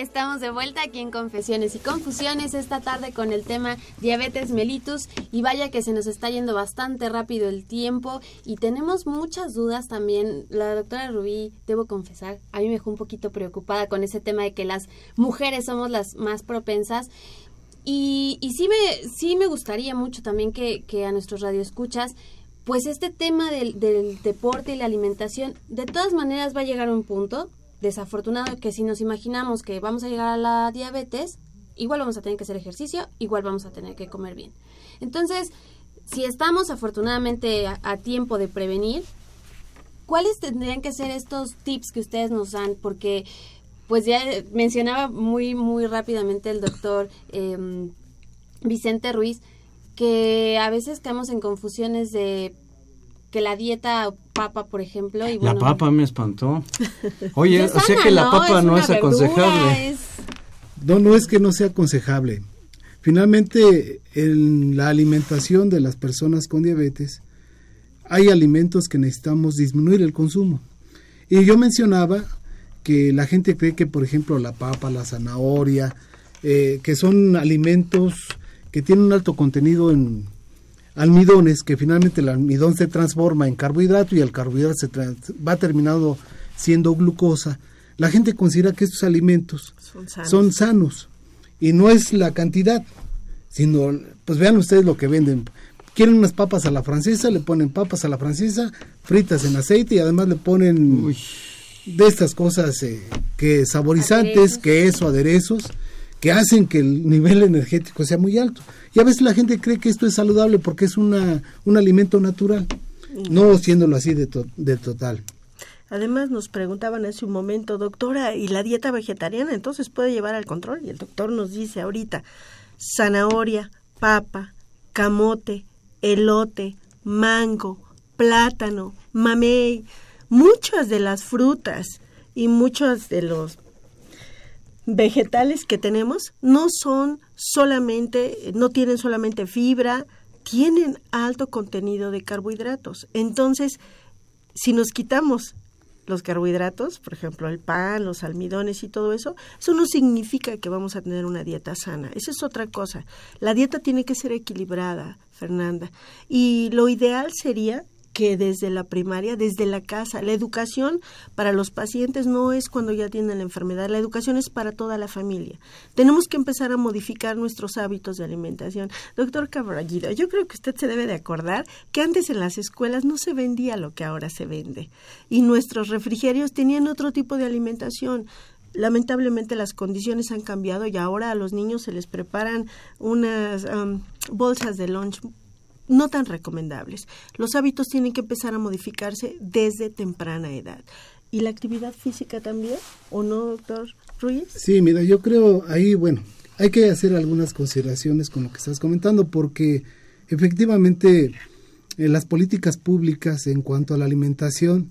Estamos de vuelta aquí en Confesiones y Confusiones esta tarde con el tema diabetes mellitus y vaya que se nos está yendo bastante rápido el tiempo y tenemos muchas dudas también. La doctora Rubí, debo confesar, a mí me dejó un poquito preocupada con ese tema de que las mujeres somos las más propensas. Y, y sí, me, sí me gustaría mucho también que, que a nuestros radioescuchas pues este tema del, del deporte y la alimentación de todas maneras va a llegar a un punto desafortunado que si nos imaginamos que vamos a llegar a la diabetes, igual vamos a tener que hacer ejercicio, igual vamos a tener que comer bien. Entonces, si estamos afortunadamente a, tiempo de prevenir, ¿cuáles tendrían que ser estos tips que ustedes nos dan? Porque, pues ya mencionaba muy, muy rápidamente el doctor em, Vicente Ruiz, que a veces caemos en confusiones de que la dieta papa, por ejemplo. Y la papa me espantó. Oye, o sea que la papa no, es aconsejable. No, no es que no sea aconsejable. Finalmente, en la alimentación de las personas con diabetes, hay alimentos que necesitamos disminuir el consumo. Y yo mencionaba que la gente cree que, por ejemplo, la papa, la zanahoria, eh, que son alimentos que tienen un alto contenido en almidones, que finalmente el almidón se transforma en carbohidrato y el carbohidrato se va terminando siendo glucosa, la gente considera que estos alimentos son sanos. y no es la cantidad, sino, pues vean ustedes lo que venden. Quieren unas papas a la francesa, le ponen papas a la francesa, fritas en aceite y además le ponen de estas cosas eh, que saborizantes, que eso, aderezos, que hacen que el nivel energético sea muy alto. Y a veces la gente cree que esto es saludable porque es una, un alimento natural, no siéndolo así de, to- de total. Además nos preguntaban hace un momento, doctora, ¿y la dieta vegetariana entonces puede llevar al control? Y el doctor nos dice ahorita, zanahoria, papa, camote, elote, mango, plátano, mamey, muchas de las frutas y muchos de los vegetales que tenemos no son solamente, no tienen solamente fibra, tienen alto contenido de carbohidratos. Entonces, si nos quitamos los carbohidratos, por ejemplo, el pan, los almidones y todo eso, eso no significa que vamos a tener una dieta sana. Esa es otra cosa. La dieta tiene que ser equilibrada, Fernanda. Y lo ideal sería que desde la primaria, desde la casa, la educación para los pacientes no es cuando ya tienen la enfermedad, la educación es para toda la familia. Tenemos que empezar a modificar nuestros hábitos de alimentación. Doctor Cabrallido, yo creo que usted se debe de acordar que antes en las escuelas no se vendía lo que ahora se vende y nuestros refrigerios tenían otro tipo de alimentación. Lamentablemente las condiciones han cambiado y ahora a los niños se les preparan unas um, bolsas de lunch no tan recomendables. Los hábitos tienen que empezar a modificarse desde temprana edad. ¿Y la actividad física también? ¿O no, doctor Ruiz? Sí, mira, yo creo ahí, bueno, hay que hacer algunas consideraciones con lo que estás comentando porque efectivamente en las políticas públicas en cuanto a la alimentación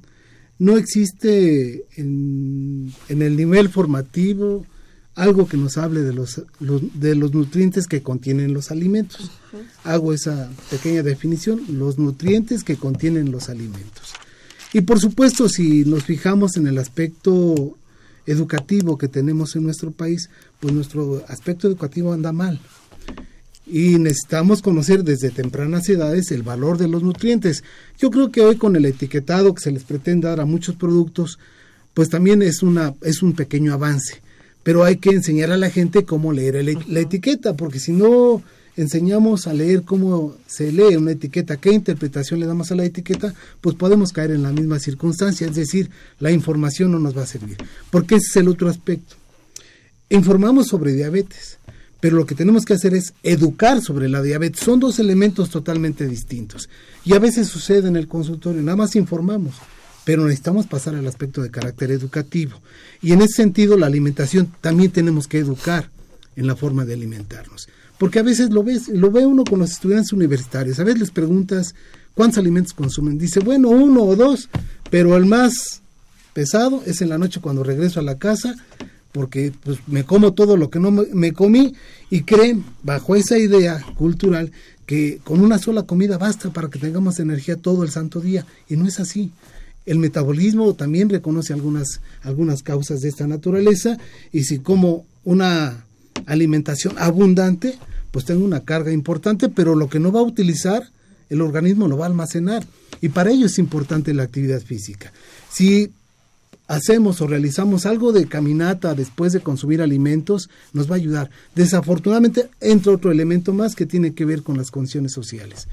no existe en, en el nivel formativo algo que nos hable de los, los- de los nutrientes que contienen los alimentos. Hago esa pequeña definición, los nutrientes que contienen los alimentos. Y por supuesto, si nos fijamos en el aspecto educativo que tenemos en nuestro país, pues nuestro aspecto educativo anda mal. Y necesitamos conocer desde tempranas edades el valor de los nutrientes. Yo creo que hoy con el etiquetado que se les pretende dar a muchos productos, pues también es, una, es un pequeño avance. Pero hay que enseñar a la gente cómo leer el- la etiqueta, porque si no enseñamos a leer cómo se lee una etiqueta, qué interpretación le damos a la etiqueta, pues podemos caer en la misma circunstancia, es decir, la información no nos va a servir. Porque ese es el otro aspecto. Informamos sobre diabetes, pero lo que tenemos que hacer es educar sobre la diabetes. Son dos elementos totalmente distintos. Y a veces sucede en el consultorio, nada más informamos, pero necesitamos pasar al aspecto de carácter educativo. Y en ese sentido, la alimentación también tenemos que educar en la forma de alimentarnos. Porque a veces lo ves, lo ve uno con los estudiantes universitarios. A veces les preguntas cuántos alimentos consumen. Dice, bueno, uno o dos, pero el más pesado es en la noche cuando regreso a la casa, porque pues me como todo lo que no me, me comí y creen bajo esa idea cultural que con una sola comida basta para que tengamos energía todo el santo día y no es así. El metabolismo también reconoce algunas algunas causas de esta naturaleza y si como una alimentación abundante, pues tengo una carga importante, pero lo que no va a utilizar el organismo lo va a almacenar y para ello es importante la actividad física. Si hacemos o realizamos algo de caminata después de consumir alimentos, nos va a ayudar. Desafortunadamente entra otro elemento más que tiene que ver con las condiciones sociales.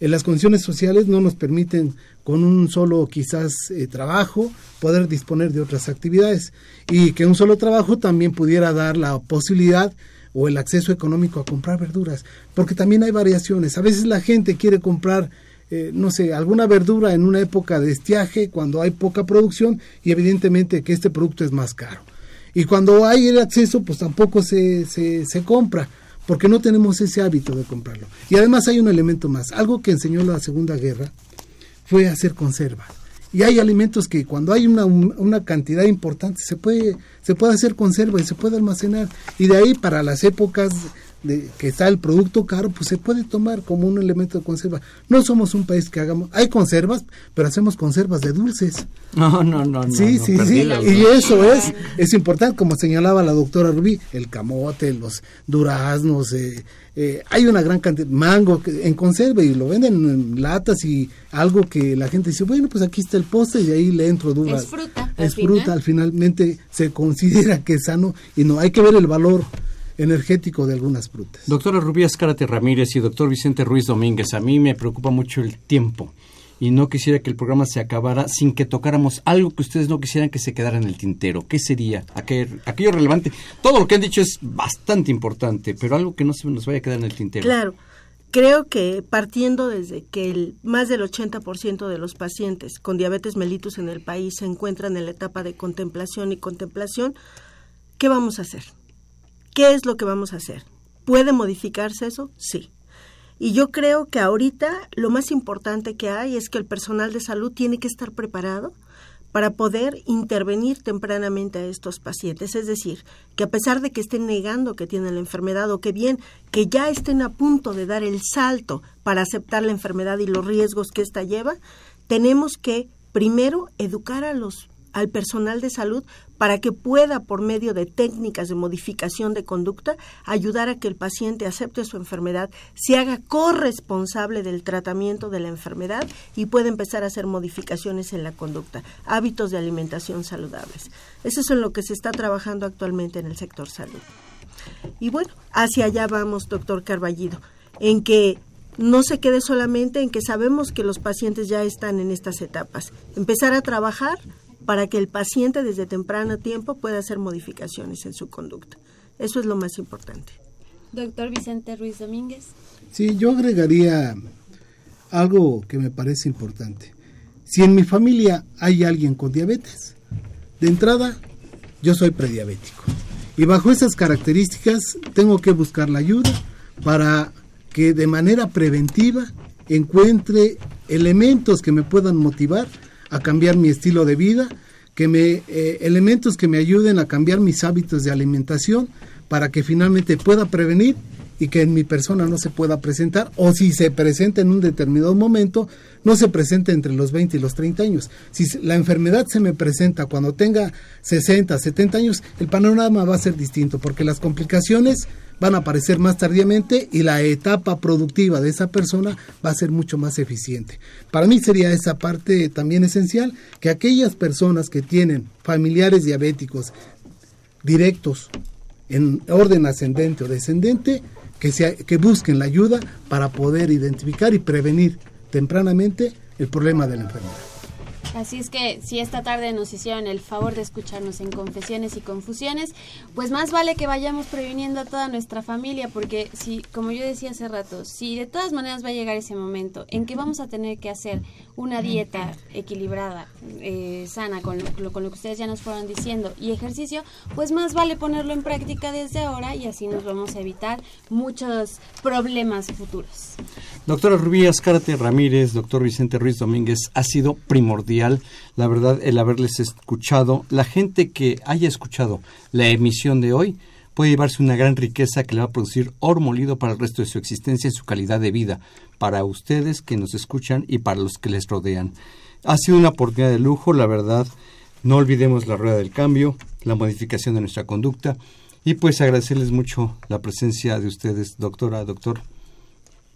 En las condiciones sociales no nos permiten con un solo quizás eh, trabajo poder disponer de otras actividades y que un solo trabajo también pudiera dar la posibilidad o el acceso económico a comprar verduras, porque también hay variaciones. A veces la gente quiere comprar eh, no sé, alguna verdura en una época de estiaje, cuando hay poca producción y evidentemente que este producto es más caro. Y cuando hay el acceso, pues tampoco se, se, se compra, porque no tenemos ese hábito de comprarlo. Y además hay un elemento más, algo que enseñó la Segunda Guerra fue hacer conservas. Y hay alimentos que cuando hay una, una cantidad importante se puede, se puede hacer conserva y se puede almacenar. Y de ahí para las épocas de que está el producto caro, pues se puede tomar como un elemento de conserva. No somos un país que hagamos, hay conservas, pero hacemos conservas de dulces. No, no, no. no, Sí, no, sí, perdí sí. Y duda. eso es, es importante, como señalaba la doctora Rubí, el camote, los duraznos, eh, eh, hay una gran cantidad, mango que- en conserva y lo venden en latas y algo que la gente dice, bueno, pues aquí está el postre y ahí le entro dudas. Es fruta, al Es fruta, final. al finalmente se considera que es sano y no, hay que ver el valor energético de algunas frutas. Doctora Rubí Escárate Ramírez y doctor Vicente Ruiz Domínguez, a mí me preocupa mucho el tiempo. y no quisiera que el programa se acabara sin que tocáramos algo que ustedes no quisieran que se quedara en el tintero. ¿Qué sería? Aquello, aquello relevante. Todo lo que han dicho es bastante importante, pero algo que no se nos vaya a quedar en el tintero. Claro. Creo que partiendo desde que el, más del 80% de los pacientes con diabetes mellitus en el país se encuentran en la etapa de contemplación y contemplación, ¿qué vamos a hacer? ¿Qué es lo que vamos a hacer? ¿Puede modificarse eso? Sí. Y yo creo que ahorita lo más importante que hay es que el personal de salud tiene que estar preparado para poder intervenir tempranamente a estos pacientes. Es decir, que a pesar de que estén negando que tienen la enfermedad o que bien que ya estén a punto de dar el salto para aceptar la enfermedad y los riesgos que ésta lleva, tenemos que primero educar a los al personal de salud para que pueda, por medio de técnicas de modificación de conducta, ayudar a que el paciente acepte su enfermedad, se haga corresponsable del tratamiento de la enfermedad y pueda empezar a hacer modificaciones en la conducta, hábitos de alimentación saludables. Eso es en lo que se está trabajando actualmente en el sector salud. Y bueno, hacia allá vamos, doctor Carballido, en que no se quede solamente en que sabemos que los pacientes ya están en estas etapas. Empezar a trabajar para que el paciente desde temprano tiempo pueda hacer modificaciones en su conducta. Eso es lo más importante. Doctor Vicente Ruiz Domínguez. Sí, yo agregaría algo que me parece importante. Si en mi familia hay alguien con diabetes, de entrada yo soy prediabético. Y bajo esas características tengo que buscar la ayuda para que de manera preventiva encuentre elementos que me puedan motivar a cambiar mi estilo de vida, que me eh, elementos que me ayuden a cambiar mis hábitos de alimentación para que finalmente pueda prevenir y que en mi persona no se pueda presentar o si se presenta en un determinado momento, no se presente entre los 20 y los 30 años. Si la enfermedad se me presenta cuando tenga 60, 70 años, el panorama va a ser distinto porque las complicaciones van a aparecer más tardíamente y la etapa productiva de esa persona va a ser mucho más eficiente. Para mí sería esa parte también esencial que aquellas personas que tienen familiares diabéticos directos en orden ascendente o descendente, que, sea, que busquen la ayuda para poder identificar y prevenir tempranamente el problema de la enfermedad. Así es que si esta tarde nos hicieron el favor de escucharnos en Confesiones y Confusiones, pues más vale que vayamos previniendo a toda nuestra familia, porque si, como yo decía hace rato, si de todas maneras va a llegar ese momento en que vamos a tener que hacer una dieta equilibrada, eh, sana, con lo, con lo que ustedes ya nos fueron diciendo, y ejercicio, pues más vale ponerlo en práctica desde ahora y así nos vamos a evitar muchos problemas futuros. Doctora Rubí Azcárate Ramírez, doctor Vicente Ruiz Domínguez, ha sido primordial, la verdad, el haberles escuchado. La gente que haya escuchado la emisión de hoy puede llevarse una gran riqueza que le va a producir oro molido para el resto de su existencia y su calidad de vida, para ustedes que nos escuchan y para los que les rodean. Ha sido una oportunidad de lujo, la verdad. No olvidemos la rueda del cambio, la modificación de nuestra conducta y pues agradecerles mucho la presencia de ustedes, doctora, doctor.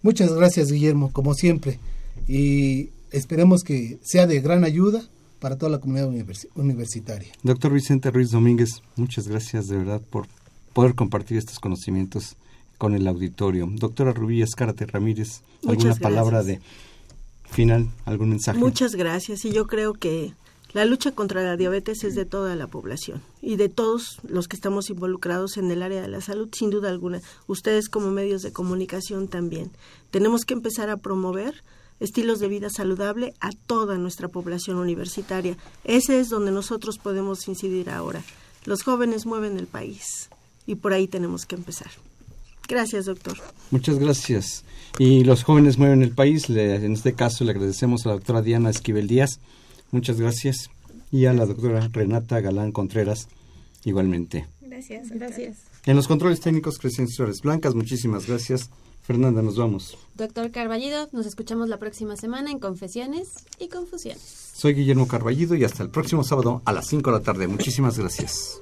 Muchas gracias, Guillermo, como siempre. Y esperemos que sea de gran ayuda para toda la comunidad universitaria. Doctor Vicente Ruiz Domínguez, muchas gracias de verdad por poder compartir estos conocimientos con el auditorio. Doctora Rubí Escárate Ramírez, ¿alguna palabra de final, algún mensaje? Muchas gracias y yo creo que la lucha contra la diabetes es de toda la población y de todos los que estamos involucrados en el área de la salud, sin duda alguna. Ustedes como medios de comunicación también. Tenemos que empezar a promover estilos de vida saludable a toda nuestra población universitaria. Ese es donde nosotros podemos incidir ahora. Los jóvenes mueven el país y por ahí tenemos que empezar. Gracias, doctor. Muchas gracias. Y los jóvenes mueven el país. en este caso le agradecemos a la doctora Diana Esquivel Díaz Muchas gracias. Y a la doctora Renata Galán Contreras, igualmente. Gracias. Gracias. En los controles técnicos, Crescencia Suárez Blancas, muchísimas gracias. Fernanda, nos vamos. Doctor Carballido, nos escuchamos la próxima semana en Confesiones y Confusiones. Soy Guillermo Carballido y hasta el próximo sábado a las 5 de la tarde. Muchísimas gracias.